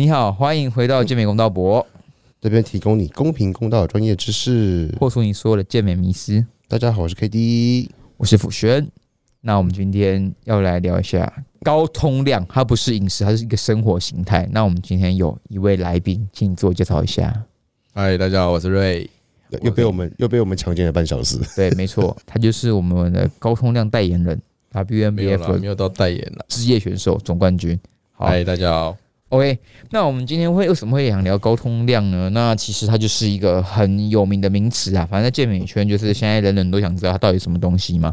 你好，欢迎回到健美公道博，这边提供你公平公道的专业知识。破除你所有的健美迷思。大家好，我是 K D，我是辅轩。那我们今天要来聊一下高通量，它不是饮食，它是一个生活形态。那我们今天有一位来宾，请你自我介绍一下。嗨，大家好，我是瑞。又被我们又被我们强奸了半小时。对，没错，他就是我们的高通量代言人，WNBF 没没有到代言了，职业选手总冠军。嗨，大家好。OK，那我们今天会为什么会想聊高通量呢？那其实它就是一个很有名的名词啊，反正在健美圈就是现在人人都想知道它到底什么东西嘛。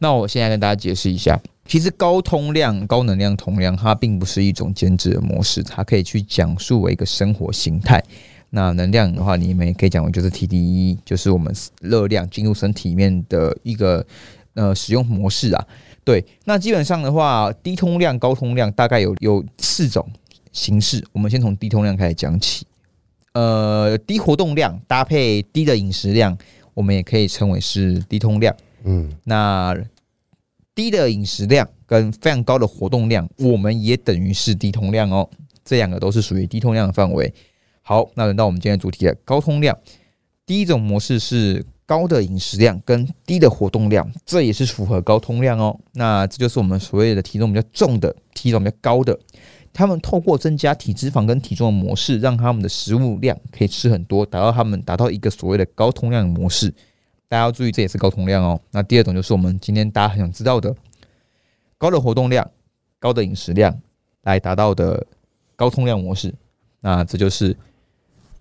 那我现在跟大家解释一下，其实高通量、高能量通量它并不是一种减脂的模式，它可以去讲述为一个生活形态。那能量的话，你们也可以讲为就是 TDE，就是我们热量进入身体里面的一个呃使用模式啊。对，那基本上的话，低通量、高通量大概有有四种。形式，我们先从低通量开始讲起。呃，低活动量搭配低的饮食量，我们也可以称为是低通量。嗯，那低的饮食量跟非常高的活动量，我们也等于是低通量哦。这两个都是属于低通量的范围。好，那轮到我们今天主题了，高通量。第一种模式是高的饮食量跟低的活动量，这也是符合高通量哦。那这就是我们所谓的体重比较重的，体重比较高的。他们透过增加体脂肪跟体重的模式，让他们的食物量可以吃很多，达到他们达到一个所谓的高通量的模式。大家要注意，这也是高通量哦。那第二种就是我们今天大家很想知道的，高的活动量、高的饮食量来达到的高通量模式。那这就是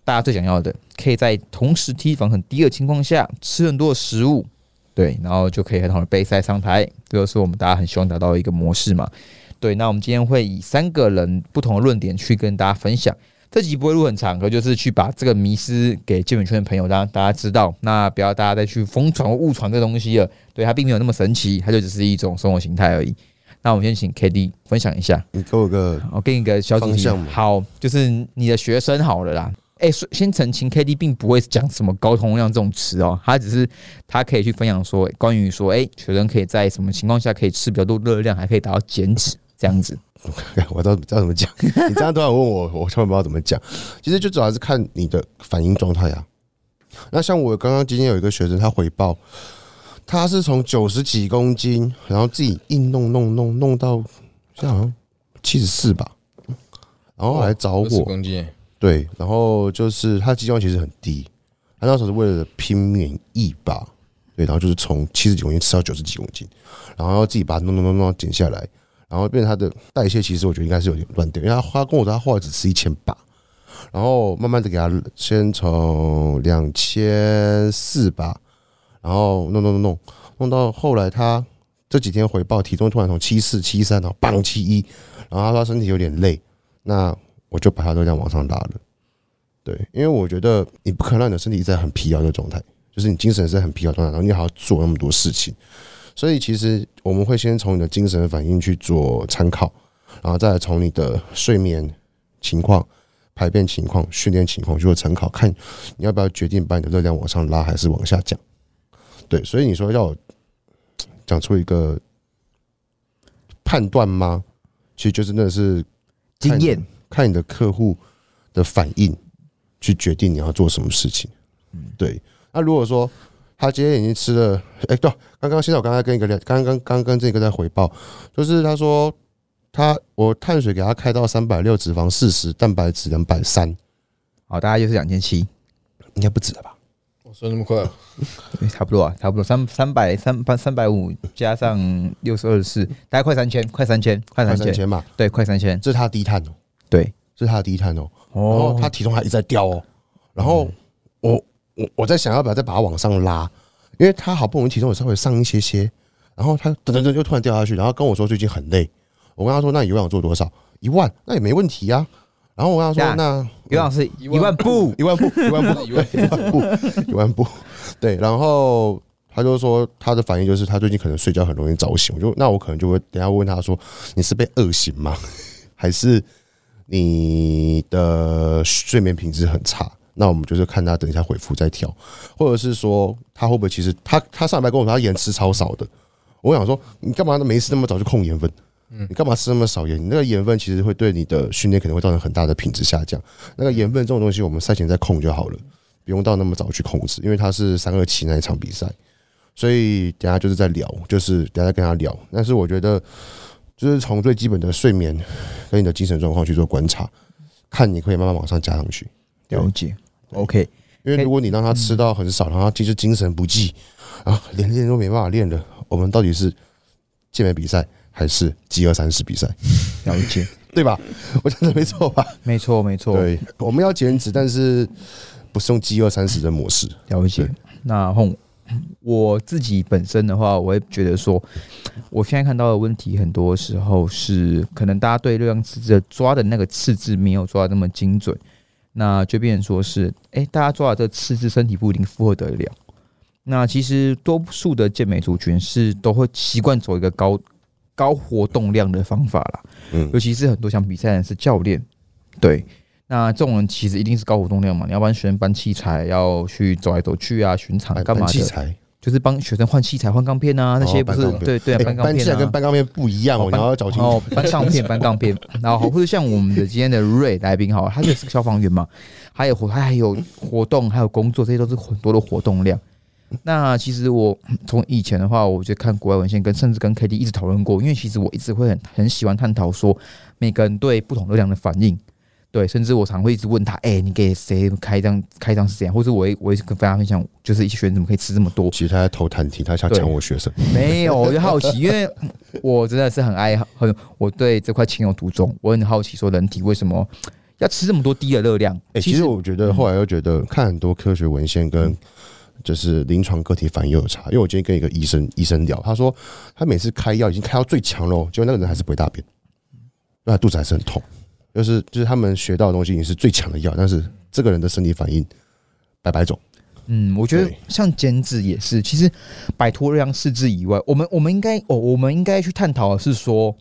大家最想要的，可以在同时体脂肪很低的情况下吃很多的食物，对，然后就可以很好的备赛上台。这就是我们大家很希望达到的一个模式嘛。对，那我们今天会以三个人不同的论点去跟大家分享。这集不会录很长，可就是去把这个迷思给健美圈的朋友让大家知道。那不要大家再去疯传或误传这东西了。对，它并没有那么神奇，它就只是一种生活形态而已。那我们先请 K D 分享一下。你给我个，我给你个小主题。好，就是你的学生好了啦。哎，先澄清，K D 并不会讲什么高通量这种词哦，他只是他可以去分享说，关于说，哎，学生可以在什么情况下可以吃比较多热量，还可以达到减脂。这样子，我知道知道怎么讲。你这样突然问我，我突然不知道怎么讲。其实就主要是看你的反应状态啊。那像我刚刚今天有一个学生，他回报，他是从九十几公斤，然后自己硬弄弄弄弄到像好像七十四吧，然后来找我。公斤。对，然后就是他肌肉其实很低，他那时候是为了拼免疫吧。对，然后就是从七十几公斤吃到九十几公斤，然后自己把它弄弄弄弄减下来。然后变成他的代谢，其实我觉得应该是有点乱掉，因为他他跟我说他后来只吃一千八，然后慢慢的给他先从两千四吧，然后弄弄弄弄弄到后来他这几天回报体重突然从七四七三然后棒七一，然后他说他身体有点累，那我就把他都这样往上拉了，对，因为我觉得你不可能让你的身体一直在很疲劳的状态，就是你精神是很疲劳状态，然后你还要做那么多事情。所以其实我们会先从你的精神反应去做参考，然后再来从你的睡眠情况、排便情况、训练情况去做参考，看你要不要决定把你的热量往上拉还是往下降。对，所以你说要讲出一个判断吗？其实就真的是经验，看你的客户的反应去决定你要做什么事情。对。那如果说他今天已经吃了，哎，对，刚刚现在我刚才跟一个聊，刚刚刚跟这个在回报，就是他说他我碳水给他开到三百六，脂肪四十，蛋白质两百三，好，大概就是两千七，应该不止了吧？我说那么快，差不多啊，差不多三三百三三三百五加上六十二四，大概快三千，快三千，快三千。嘛，对，快三千，这是他低碳哦，对，这是他低碳哦，然后他体重还一直在掉哦，然后我。我我在想要不要再把它往上拉，因为他好不容易体重有稍微上一些些，然后他噔噔噔就突然掉下去，然后跟我说最近很累。我跟他说那有氧做多少？一万，那也没问题呀。然后我跟他说那有氧是一万步，一万步，一万步，一万步，一万步。对，然后他就说他的反应就是他最近可能睡觉很容易早醒。我就那我可能就会等下问他说你是被饿醒吗？还是你的睡眠品质很差？那我们就是看他等一下回复再调，或者是说他会不会其实他他上礼拜跟我说他盐吃超少的，我想说你干嘛没事那么早就控盐分？你干嘛吃那么少盐？你那个盐分其实会对你的训练可能会造成很大的品质下降。那个盐分这种东西，我们赛前再控就好了，不用到那么早去控制，因为它是三二七那一场比赛，所以等下就是在聊，就是等下再跟他聊。但是我觉得，就是从最基本的睡眠跟你的精神状况去做观察，看你可以慢慢往上加上去。了解，OK，因为如果你让他吃到很少，然后其实精神不济啊，连练都没办法练了，我们到底是健美比赛还是饥饿三十比赛，了解，对吧？我讲的没错吧？没错没错，对，我们要减脂，但是不是用饥饿三十的模式。了解。那后我自己本身的话，我会觉得说，我现在看到的问题，很多时候是可能大家对热量赤字的抓的那个赤字没有抓的那么精准，那就变成说是，哎、大家抓到这四肢，身体不一定负荷得了。那其实多数的健美族群是都会习惯走一个高高活动量的方法啦，嗯尤其是很多想比赛的人是教练，对，那这种人其实一定是高活动量嘛，你要帮学生搬器材，要去走来走去啊，巡场干嘛的，器材，就是帮学生换器材、换钢片啊，那些不是、对对搬钢片跟。搬钢片不一样哦，你搬要找清哦楚。，搬钢片，搬钢片，然后或者像我们的今天的瑞来宾，好，他就是个消防员嘛，还有活，他还有活动，还有工作，这些都是很多的活动量。那其实我从以前的话，我就看国外文献，跟甚至跟 K D 一直讨论过，因为其实我一直会很很喜欢探讨说每个人对不同热量的反应。对，甚至我常会一直问他，哎、你给谁开张开张是怎样？或者我会我会跟大家分享，就是一些学生怎么可以吃这么多？其实他在偷探题，他想抢我学生。没有，我就好奇，因为我真的是很爱很，我对这块情有独钟。我很好奇，说人体为什么要吃这么多低的热量？哎、其实我觉得后来又觉得看很多科学文献跟就是临床个体反应有差，因为我今天跟一个医生医生聊，他说他每次开药已经开到最强了哦，结果那个人还是不会大便，因为他肚子还是很痛，就是就是他们学到的东西已经是最强的药，但是这个人的身体反应百百种。嗯，我觉得像减脂也是，其实摆脱热量赤字以外，我们我们应该哦，我们应该去探讨的是说，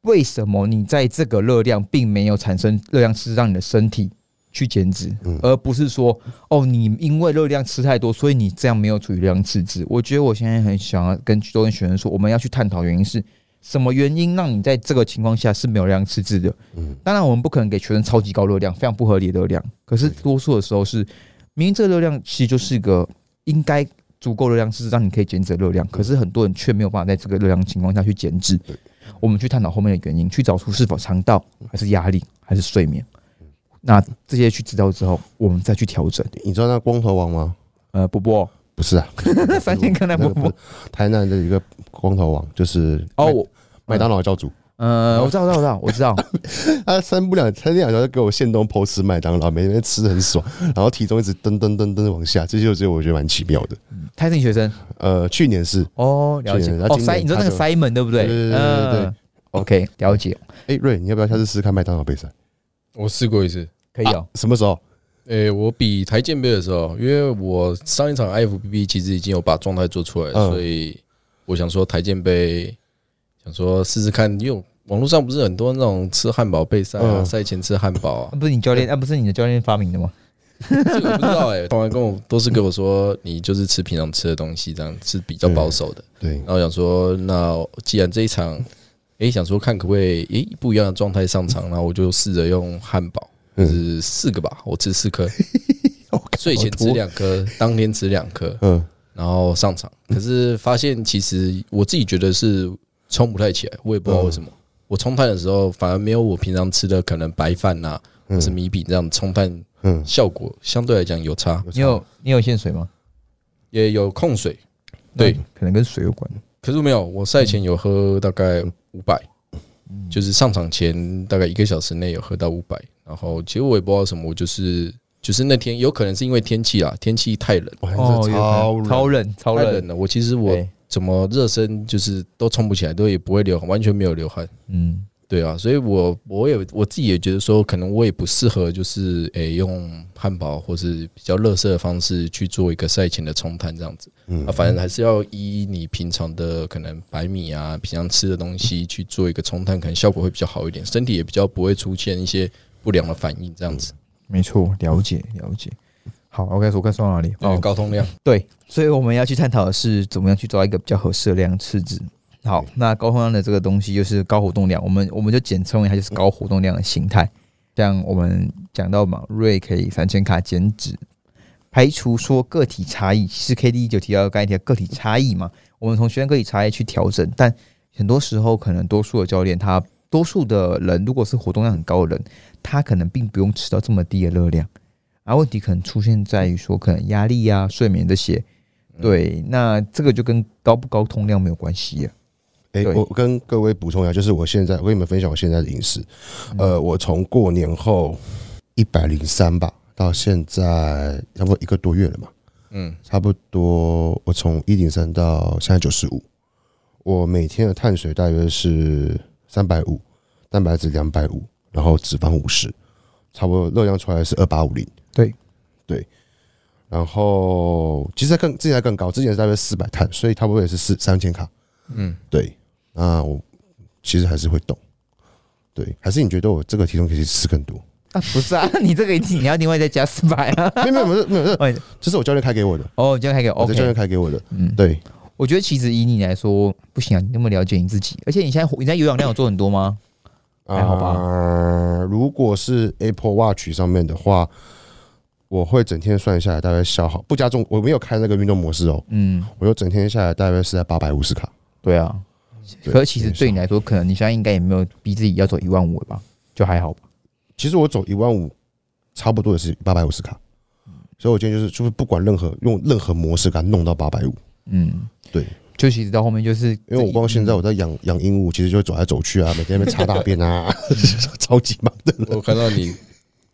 为什么你在这个热量并没有产生热量赤字，让你的身体去减脂，嗯而不是说哦，你因为热量吃太多，所以你这样没有处于热量赤字。我觉得我现在很想要跟多跟学生说，我们要去探讨原因是什么原因让你在这个情况下是没有热量赤字的。嗯当然，我们不可能给学生超级高热量、非常不合理的热量，可是多数的时候是，明明这个热量其实就是一个应该足够热量，是让你可以减脂的热量，可是很多人却没有办法在这个热量情况下去减脂。我们去探讨后面的原因，去找出是否肠道还是压力还是睡眠。那这些去知道之后，我们再去调整。你知道那光头王吗？呃，波波，不是啊，三天跟那波波那个不是，台南的一个光头王，就是哦，麦当劳教主。呃，我知道，我知道，我知道，他三不两三天两头就给我现东偷吃麦当劳，每天吃的很爽，然后体重一直噔噔噔噔地往下，这就只有我觉得蛮奇妙的。他是你学生呃，去年是，哦，了解哦，塞，你说那个他就 Simon 对不对？对对对对对嗯，OK，了解，哎、瑞，你要不要下次试试看麦当劳杯赛？我试过一次。可以哦。什么时候？诶、我比台健杯的时候，因为我上一场 IFBB 其实已经有把状态做出来，嗯所以我想说台健杯，想说试试看，因为网络上不是很多那种吃汉堡备赛啊，嗯赛前吃汉堡啊那，不是你教练，那不是你的教练发明的吗？这个不知道哎、从来跟我都是跟我说，你就是吃平常吃的东西，这样是比较保守的。对然，后想说，那既然这一场，诶、想说看可不可以，诶、不一样的状态上场，然后我就试着用汉堡，是四个吧，我吃四颗，睡前吃两颗，当天吃两颗，嗯，然后上场。可是发现其实我自己觉得是冲不太起来，我也不知道为什么。我冲碳的时候，反而没有我平常吃的可能白饭呐、或是米饼这样冲碳嗯，效果相对来讲有差，你有你有限水吗？也有控水。对，可能跟水有关。可是没有，我赛前有喝大概五百，就是上场前大概一个小时内有喝到五百，然后其实我也不知道什么，我就是就是那天有可能是因为天气啊，天气太冷，哇，哦，超冷，超冷，超冷太冷。了。我其实我对怎么热身就是都冲不起来，都也不会流，完全没有流汗。嗯，对啊，所以我我也我自己也觉得说，可能我也不适合，就是诶、用汉堡或是比较热色的方式去做一个赛前的冲碳这样子。嗯啊，反正还是要依你平常的可能白米啊，平常吃的东西去做一个冲碳，可能效果会比较好一点，身体也比较不会出现一些不良的反应这样子。没错，了解了解。好，OK，我该说到哪里？哦，哦，高通量，对，所以我们要去探讨的是怎么样去抓一个比较合适的量赤字。好，那高通量的这个东西就是高活动量，我们我们就简称为它就是高活动量的形态。像我们讲到嘛，瑞可以三千卡减脂，排除说个体差异，其实 K D 就提到刚才提到个体差异嘛，我们从学生个体差异去调整，但很多时候可能多数的教练他多数的人如果是活动量很高的人，他可能并不用吃到这么低的热量，而问题可能出现在于说可能压力啊、睡眠这些。对，那这个就跟高不高通量没有关系啊。哎、我跟各位补充一下，就是我现在我跟你们分享我现在的饮食。呃，我从过年后一百零三吧，到现在差不多一个多月了嘛，嗯，差不多我从一零三到现在九十五，我每天的碳水大约是三百五，蛋白质两百五，然后脂肪五十，差不多热量出来是二八五零。对对，然后其实更之前还更高，之前是大约四百碳，所以差不多也是四三千卡。嗯，对，那我其实还是会动。对，还是你觉得我这个体重可以吃更多？啊，不是啊，你这个你要另外再加四百啊。没有没有没有 这是我教练开给我的，哦，这样还可以我的教练。开给我的。嗯，对，我觉得其实以你来说不行啊，你那么了解你自己，而且你现在你在有氧量有做很多吗？还好吧啊如果是 Apple Watch 上面的话，我会整天算下来，大概消耗不加重，我没有开那个运动模式哦，嗯，我就整天下来大概是在八百五十卡。对啊。对可是其实对你来说，可能你现在应该也没有逼自己要走一万五了吧？就还好吧。其实我走一万五，差不多也是八百五十卡，所以我今天就是就是不管任何用任何模式给它弄到八百五。嗯，对，就其实到后面就是因为我光现在我在养养鹦鹉，其实就走来走去啊，每天在那边擦大便啊，超级忙的。我看到你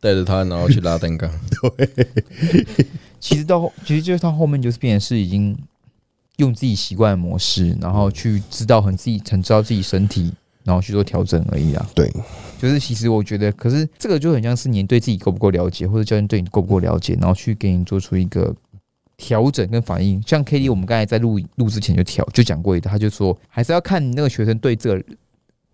带着它，然后去拉单杠，对其实到后其实就是到后面就是变成是已经用自己习惯的模式，然后去知道很自己很知道自己身体，然后去做调整而已啊。对，就是其实我觉得，可是这个就很像是你对自己够不够了解，或者教练对你够不够了解，然后去给你做出一个调整跟反应。像 K D，我们刚才在录录之前就调就讲过一个，他就说还是要看你那个学生对这个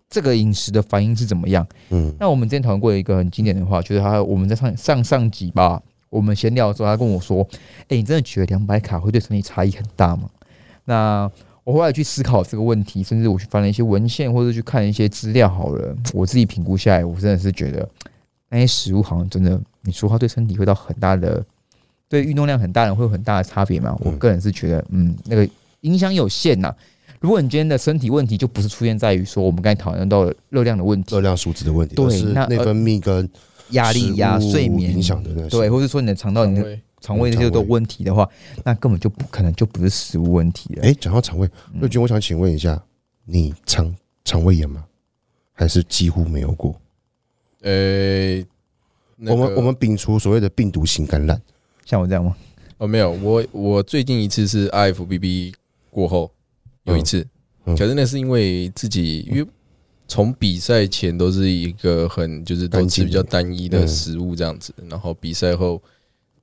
这个饮食的反应是怎么样。嗯，那我们之前讨论过一个很经典的话，就是他我们在上上上集吧，我们闲聊的时候，他跟我说：“哎、你真的觉得两百卡会对身体差异很大吗？”那我后来去思考这个问题，甚至我去翻了一些文献，或者去看一些资料。好了，我自己评估下来，我真的是觉得那些食物好像真的，你说它对身体会到很大的，对运动量很大的人会有很大的差别嘛？我个人是觉得，嗯，那个影响有限呐。如果你今天的身体问题就不是出现在于说我们刚才讨论到的热量的问题热，量数值的问题，对而是那内分泌跟压力呀、睡眠影响的那些对，或者说你的肠道、你的胃肠胃这些都有问题的话，那根本就不可能就不是食物问题了。哎，讲到肠胃，嗯瑞君，我想请问一下，你肠肠胃炎吗？还是几乎没有过？呃，那个我们我们摒除所谓的病毒性感染，像我这样吗？哦没有，我我最近一次是 IFBB 过后有一次，嗯。嗯。可是那是因为自己因为从比赛前都是一个很就是都吃比较单一的食物这样子，然后比赛后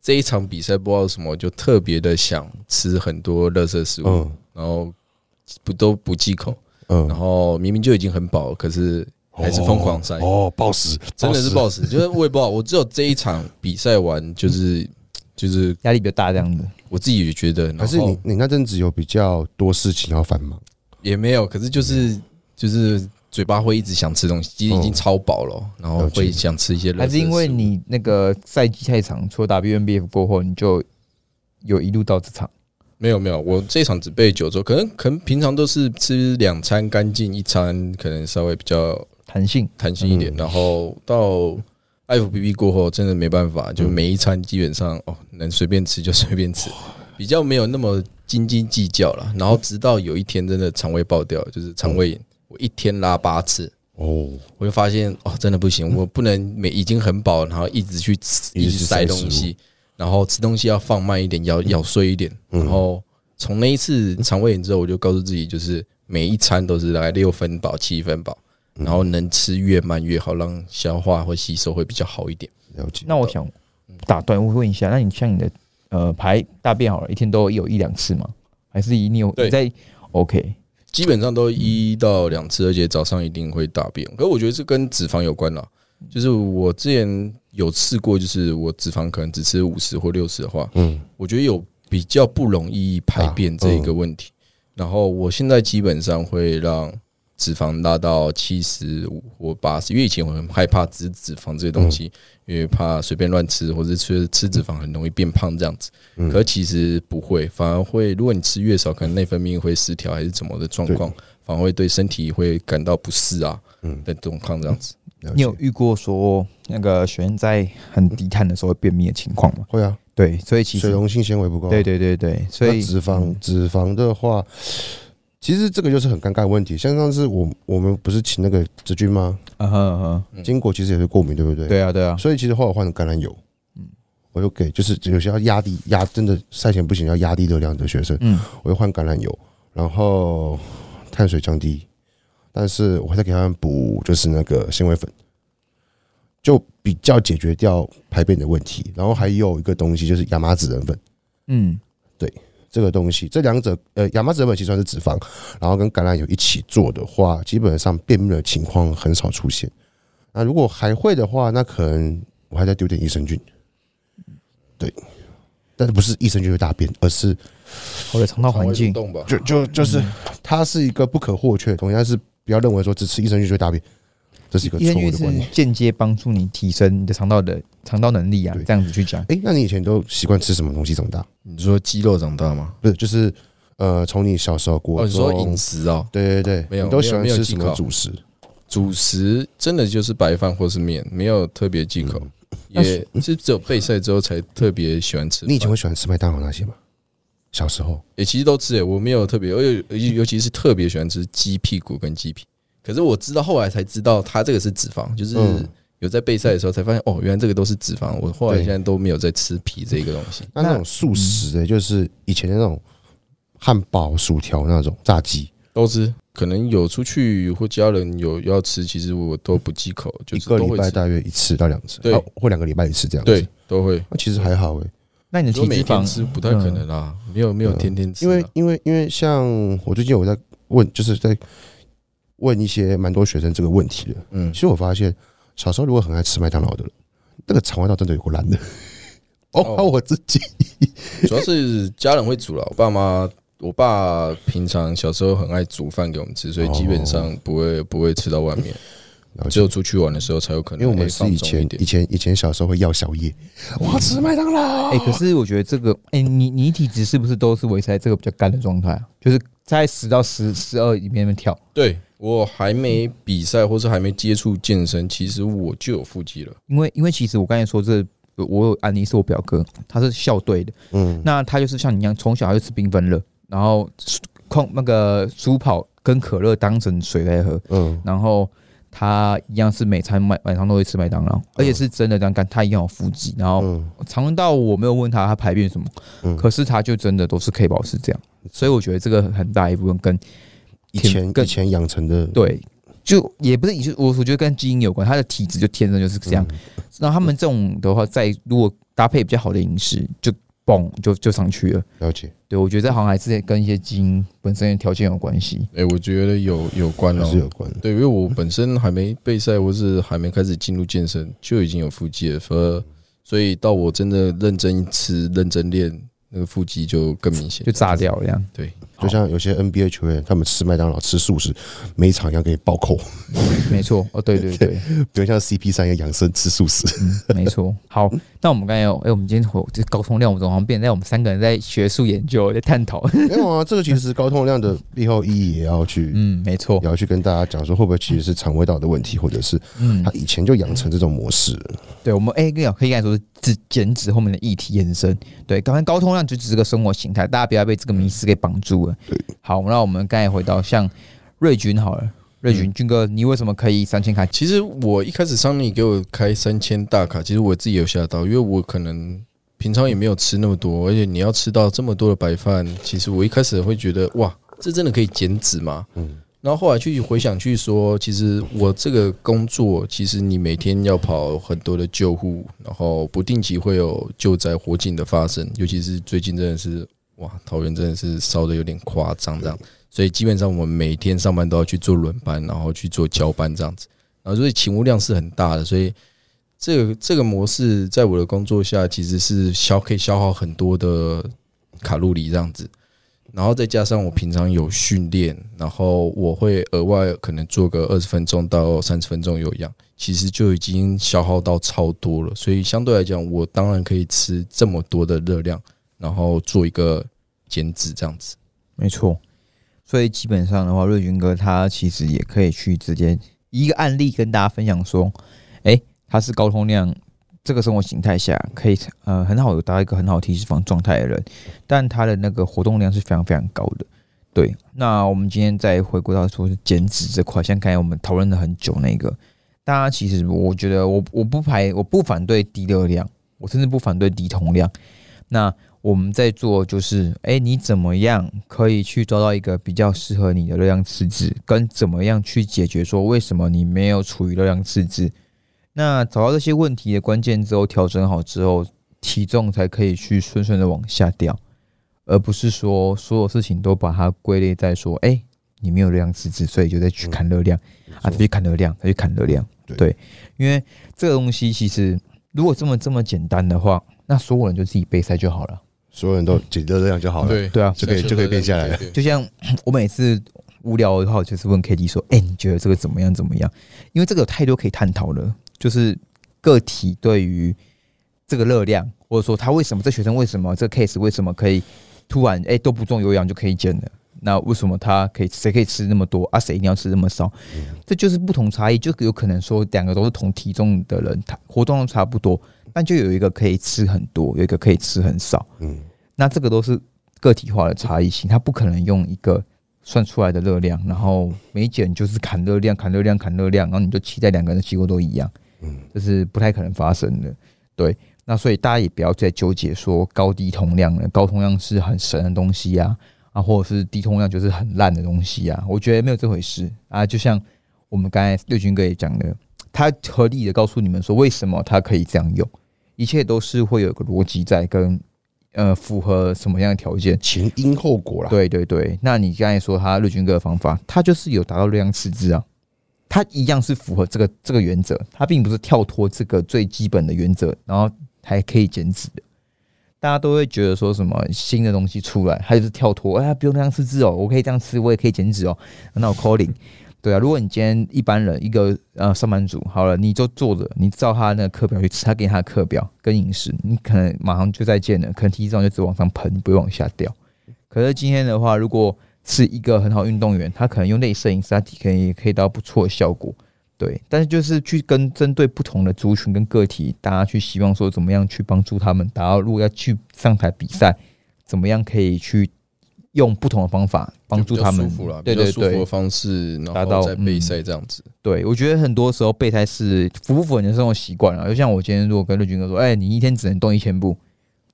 这一场比赛不知道什么就特别的想吃很多垃圾食物，嗯。然后不都不忌口，嗯。然嗯，后明明就已经很饱，可是还是疯狂塞，哦，暴食，真的是暴暴食，就是我也不知道，我只有这一场比赛完就是就是压力比较大这样子。我自己也觉得，可。是你你那阵子有比较多事情要繁忙？也没有，可是就是就是嘴巴会一直想吃东西，其实已经嗯超饱了，然后会想吃一些。还是因为你那个赛季太长，除了 WNBF 过后，你就有一路到这场。没有没有，我这场只备九周，可能可能平常都是吃两餐干净，一餐可能稍微比较弹性，弹性一点，嗯然后到 FBB 过后，真的没办法，就嗯每一餐基本上哦能随便吃就 随便吃，比较没有那么斤斤计较了。然后直到有一天真的肠胃爆掉，就是肠胃炎，我一天拉八次。哦，我就发现哦，真的不行，我不能每已经很饱，然后一直去吃，一直塞东西，然后吃东西要放慢一点，咬咬碎一点。嗯然后从那一次肠胃炎之后，我就告诉自己，就是每一餐都是大概六分饱、七分饱，嗯然后能吃越慢越好，让消化或吸收会比较好一点。了解。那我想打断，我问一下，那你像你的呃排大便好了，一天都有一两次吗？还是你有你在 OK？基本上都一到两次，而且早上一定会大便。可我觉得这跟脂肪有关了。就是我之前有试过，就是我脂肪可能只吃五十或六十的话，嗯，我觉得有比较不容易排便这一个问题。然后我现在基本上会让脂肪拉到七十五或八十，因为以前我很害怕脂脂肪这些东西，因为怕随便乱吃或者吃吃脂肪很容易变胖这样子。可其实不会，反而会，如果你吃越少，可能内分泌会失调还是怎么的状况，反而会对身体会感到不适啊的状况这样子。你有遇过说那个学员在很低碳的时候会便秘的情况吗？会啊，对，所以其实水溶性纤维不够。对对对对，所以脂肪脂肪的话，其实这个就是很尴尬的问题。像上次我我们不是请那个子君吗？啊哈啊哈，坚果其实也是过敏，对不对？对啊对啊，所以其实后来换成橄榄油，嗯，我就给就是有些要压低压真的赛前不行要压低热量的学生，嗯，我就换橄榄油，然后碳水降低，但是我还在给他们补就是那个纤维粉，就比较解决掉排便的问题。然后还有一个东西就是亚麻籽仁粉，嗯，这个东西，这两者呃亚麻籽仁粉其实算是脂肪，然后跟橄榄油一起做的话，基本上便秘的情况很少出现。那如果还会的话，那可能我还在丢点益生菌，对，但是不是益生菌会大便，而是或者肠道环境，吧，就就就是它是一个不可或缺的东西，但是不要认为说只吃益生菌就会大便，这是一个错误的观念。间接帮助你提升你的肠道的肠道能力啊，这样子去讲。哎、那你以前都习惯吃什么东西长大？你说肌肉长大吗？不是，就是呃，从你小时候过哦，你说饮食哦，对对对，没有你都喜欢吃什么主食？主食真的就是白饭或是面，没有特别忌口，也是只有备赛之后才特别喜欢吃。你以前会喜欢吃麦当劳那些吗？小时候也其实都吃诶，我没有特别，尤尤尤其是特别喜欢吃鸡屁股跟鸡皮。可是我知道后来才知道，它这个是脂肪，就是嗯有在备赛的时候才发现，哦，原来这个都是脂肪。我后来现在都没有在吃皮这个东西。那那种素食的，就是以前的那种汉堡、薯条那种炸鸡，都吃，可能有出去或家人有要吃，其实我都不忌口，就一个是都会吃。礼拜大约一次到两次，对啊或两个礼拜一次这样子。对，，都会。那其实还好诶、那你说每体脂肪天吃不太可能啦，没有没有天天吃啊，因为因为因为像我最近我在问，就是在问一些蛮多学生这个问题的。嗯其，实我发现小时候如果很爱吃麦当劳的人，那个肠胃道真的有够烂的。哦，哦包括我自己，主要是家人会煮了，我爸妈。我爸平常小时候很爱煮饭给我们吃，所以基本上不会不会吃到外面，然后只有出去玩的时候才有可能。因为我们哎是以前以前以前小时候会要宵夜，我要吃麦当劳。哎、可是我觉得这个，哎、你你体质是不是都是维持在这个比较干的状态啊？就是在十到十十二里面跳，对我还没比赛或是还没接触健身，其实我就有腹肌了。因为因为其实我刚才说这，我有安妮是我表哥，他是校队的，嗯，那他就是像你一样，从小就吃缤纷乐，然后矿那个苏跑跟可乐当成水来喝，嗯，然后他一样是每餐晚晚上都会吃麦当劳，而且是真的这样干，他一样有腹肌，然后嗯。肠道我没有问他他排便什么，嗯。可是他就真的都是可以保持这样，所以我觉得这个很大一部分跟以前更以前养成的，对，就也不是，就我我觉得跟基因有关，他的体质就天生就是这样。那他们这种的话，在如果搭配比较好的饮食，就嘣就就上去了。了解，对，我觉得这好像还是跟一些基因本身的条件有关系。哎、我觉得有有关还哦、是有关。对，因为我本身还没备赛，或是还没开始进入健身，就已经有腹肌了，所所以到我真的认真吃、认真练，那个腹肌就更明显，就炸掉了这样。对，就像有些 NBA 球员，他们吃麦当劳、吃素食，每一场一样给你暴扣，没错，哦，对对 对，比如像 CP 三一样养生吃素食。嗯，没错。好，那我们刚才有，哎、我们今天我这高通量，我们好像变成在我们三个人在学术研究，在探讨。没有啊，这个其实高通量的背后意义也要去，嗯，没错也。要去跟大家讲说，会不会其实是肠胃道的问题，或者是嗯他，以前就养成这种模式。对，我们哎，可以来说是指减脂后面的议题延伸。对，刚才高通量就只是个生活形态，大家不要被这个迷思给绑住了。对，好，那我们刚才回到像瑞军好了，瑞云军哥，你为什么可以三千卡？其实我一开始桑尼给我开三千大卡，其实我自己有吓到，因为我可能平常也没有吃那么多，而且你要吃到这么多的白饭，其实我一开始会觉得哇，这真的可以减脂吗？嗯然后后来去回想去说，其实我这个工作，其实你每天要跑很多的救护，然后不定期会有救灾火警的发生，尤其是最近真的是哇，桃园真的是烧的有点夸张这样，所以基本上我们每天上班都要去做轮班，然后去做交班这样子，然后所以勤务量是很大的，所以这个这个模式在我的工作下其实是消可以消耗很多的卡路里这样子。然后再加上我平常有训练，然后我会额外可能做个二十分钟到三十分钟有氧，其实就已经消耗到超多了。所以相对来讲，我当然可以吃这么多的热量，然后做一个减脂这样子。没错，所以基本上的话，瑞军哥他其实也可以去直接一个案例跟大家分享说，诶，他是高通量这个生活形态下可以呃很好有达到一个很好体脂肪状态的人，但他的那个活动量是非常非常高的。对，那我们今天再回归到说是减脂这块，像刚才我们讨论了很久那个，大家其实我觉得我我不排我不反对低热量，我甚至不反对低通量。那我们在做就是，哎、你怎么样可以去抓到一个比较适合你的热量赤字，跟怎么样去解决说为什么你没有处于热量赤字？那找到这些问题的关键之后，调整好之后，体重才可以去顺顺的往下掉，而不是说所有事情都把它归类在说，哎、你没有热量赤字，所以就在去砍热量、啊，再去砍热量，再去砍热量。对对，因为这个东西其实如果这么这么简单的话，那所有人就自己备赛就好了。所有人都减热量就好了。对对啊就可以就可以变下来了。就像我每次无聊的话，我就是问 K D 说：“哎、你觉得这个怎么样？怎么样？”因为这个有太多可以探讨了，就是个体对于这个热量，或者说他为什么这学生为什么这个 case 为什么可以突然哎、都不重有氧就可以减了？那为什么他可以谁可以吃那么多啊？谁一定要吃那么少？这就是不同差异，就有可能说两个都是同体重的人，他活动量差不多，但就有一个可以吃很多，有一个可以吃很少。嗯，那这个都是个体化的差异性，它不可能用一个算出来的热量，然后每减就是砍热量、砍热量、砍热量，然后你就期待两个人的结果都一样，嗯，这是不太可能发生的。对，那所以大家也不要再纠结说高低通量了，高通量是很神的东西啊，啊，或者是低通量就是很烂的东西啊，我觉得没有这回事啊。就像我们刚才六军哥也讲的，他合理的告诉你们说为什么他可以这样用，一切都是会有一个逻辑在跟。呃，符合什么样的条件？前因后果啦。对对对，那你刚才说他日军哥的方法，他就是有达到热量赤字啊，他一样是符合这个这个原则，他并不是跳脱这个最基本的原则，然后还可以减脂的。大家都会觉得说什么新的东西出来，他就是跳脱，哎呀，不用热量赤字哦，我可以这样吃，我也可以减脂哦。那我 calling，对啊，如果你今天一般人一个呃上班族，好了，你就坐着，你照他那个课表去吃，他给你他的课表跟饮食，你可能马上就再见了，可能体重就只往上喷，不会往下掉。可是今天的话，如果是一个很好运动员，他可能用类摄影师，他体可能也可以到不错的效果。对，但是就是去跟针对不同的族群跟个体，大家去希望说怎么样去帮助他们达到，如果要去上台比赛，怎么样可以去用不同的方法帮助他们舒服啦，对对比较舒服的对方式，然达到后再备嗯赛这样子。对，我觉得很多时候备胎是符不符合你的生活习惯啊？就像我今天如果跟瑞军哥说，哎、你一天只能动一千步，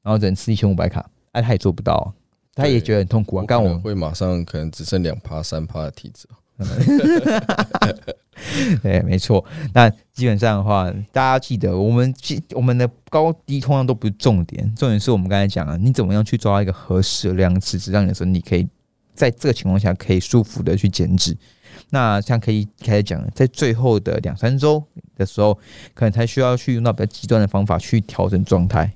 然后只能吃一千五百卡，哎、他也做不到、啊，他也觉得很痛苦啊。我干我会马上可能只剩两趴三趴的体脂。对，没错。那基本上的话，大家记得，我们基我们的高低通常都不是重点，重点是我们刚才讲了，你怎么样去抓到一个合适的量尺，让你的身体可以在这个情况下可以舒服的去减脂。那像可以开始讲了，在最后的两三周的时候，可能才需要去用到比较极端的方法去调整状态，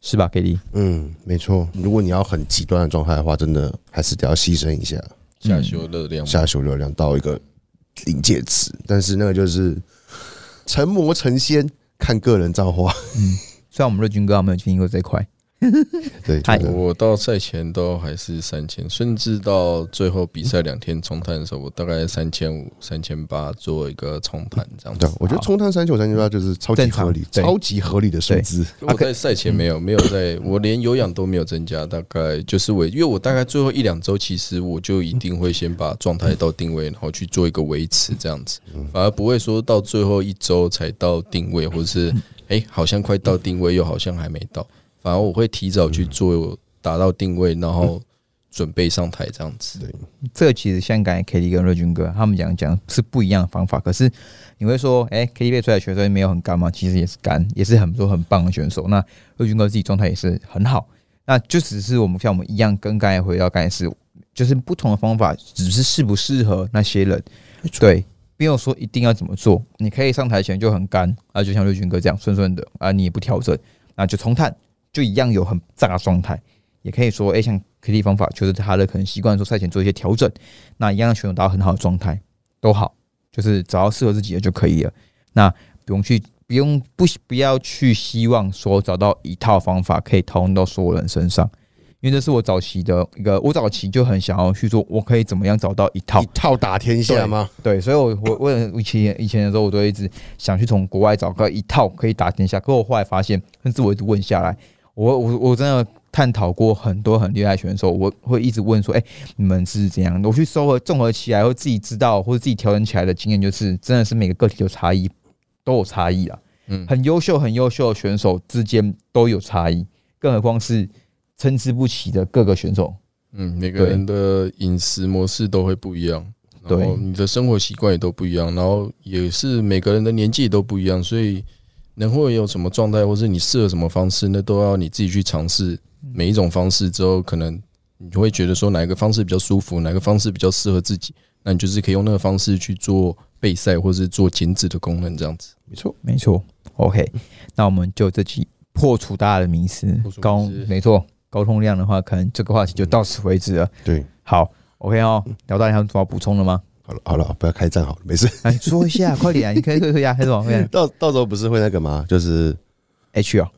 是吧，K D？嗯，没错。如果你要很极端的状态的话，真的还是得要牺牲一下下修热量，下修热量到一个临界值，但是那个就是成魔成仙，看个人造化。虽然我们瑞军哥还没有经历过这一块，对，太我到赛前都还是三千，甚至到最后比赛两天冲碳的时候，我大概三千五、三千八做一个冲碳这样子。对。，我觉得冲碳三九三千八就是超级合理，超级合理的数字。我在赛前没有没有在，我连有氧都没有增加，大概就是我，因为我大概最后一两周，其实我就一定会先把状态到定位，然后去做一个维持这样子，反而不会说到最后一周才到定位，或者是哎、好像快到定位，又好像还没到，反而我会提早去做达到定位，然后准备上台这样子。这个其实像刚才 K D 跟瑞军哥他们讲讲是不一样的方法，可是你会说，哎、k D 被出来的学生没有很干吗？其实也是干，也是很多很棒的选手。那瑞军哥自己状态也是很好，那就只是我们像我们一样，跟刚才回到刚才是，就是不同的方法，只是适不适合那些人，对。没有说一定要怎么做，你可以上台前就很干啊，就像瑞军哥这样顺顺的啊，你也不调整，那就冲碳，就一样有很炸的状态。也可以说，哎、像 KD 方法就是他的可能习惯说赛前做一些调整，那一样选手达到很好的状态都好，就是找到适合自己的就可以了。那不用去，不用不不要去希望说找到一套方法可以套用到所有人身上，因为这是我早期的一个，我早期就很想要去做，我可以怎么样找到一套一套打天下吗？对，所以我我我以前以前的时候，我都一直想去从国外找个一套可以打天下。可我后来发现，甚至我一直问下来，我我我真的探讨过很多很厉害选手，我会一直问说，哎、你们是怎样？我去收合综合起来，或自己知道或者自己调整起来的经验，就是真的是每个个体有差异，都有差异啊。嗯很优秀很优秀的选手之间都有差异，更何况是参差不齐的各个选手。嗯，每个人的饮食模式都会不一样，然后对你的生活习惯也都不一样，然后也是每个人的年纪也都不一样，所以能会有什么状态，或是你适合什么方式，那都要你自己去尝试。每一种方式之后，可能你会觉得说哪一个方式比较舒服，哪个方式比较适合自己，那你就是可以用那个方式去做备赛或是做减脂的功能，这样子。没错，没错，OK，那我们就这期破除大家的迷思高没错，高通量的话，可能这个话题就到此为止了。对，好，OK 哦，聊到你还有什么要补充的吗？好了好了，不要开战好了，没事。来 说一下，快点啊，你可以可以可以啊，还是什么？会到到时候不是会那个吗？就是 H 哦，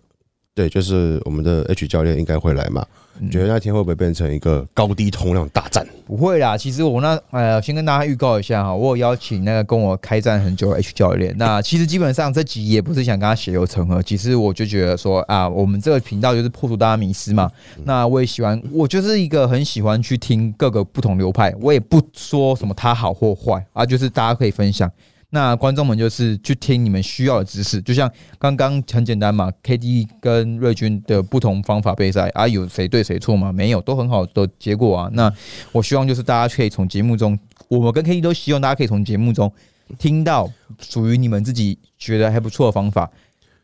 对，就是我们的 H 教练应该会来嘛？你觉得那天会不会变成一个高低通量大战？不会啦，其实我那呃，先跟大家预告一下哈，我有邀请那个跟我开战很久的 H 教练。那其实基本上这集也不是想跟他血流成河，其实我就觉得说啊，我们这个频道就是破除大家迷思嘛。那我也喜欢，我就是一个很喜欢去听各个不同流派，我也不说什么他好或坏啊，就是大家可以分享。那观众们就是去听你们需要的知识，就像刚刚很简单嘛，KD 跟瑞军的不同方法备赛啊，有谁对谁错吗？没有，都很好的结果啊。那我希望就是大家可以从节目中，我们跟 KD 都希望大家可以从节目中听到属于你们自己觉得还不错的方法。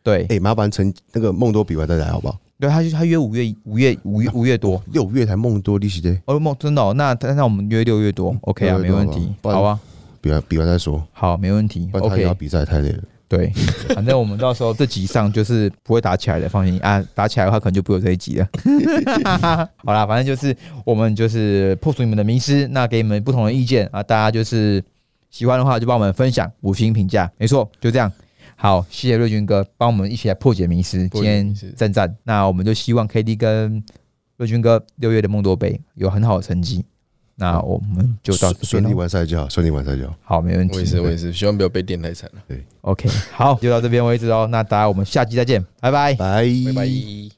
对，哎，麻烦陈那个梦多比完再来好不好？对，他他约五月五月五月五月多，六月才梦多利息的，哦梦真的哦，那那我们约六月多，OK 啊，没问题，好啊，比完比完再说，好，没问题，OK。不然他也要比赛太累了。对，反正我们到时候这集上就是不会打起来的，放心啊，打起来的话可能就不会有这一集了。好啦，反正就是我们就是破除你们的迷失，那给你们不同的意见啊，大家就是喜欢的话就帮我们分享五星评价，没错，就这样。好，谢谢瑞军哥帮我们一起来破解迷失，今天破解迷思赞赞。那我们就希望 KD 跟瑞军哥六月的梦多杯有很好的成绩。那我们就到这顺利完赛就好，顺利完赛就好。好，没问题。我也是，我也是，希望不要被电太惨了。对 OK，好，就到这边为止哦。那大家我们下期再见，拜拜。拜拜拜。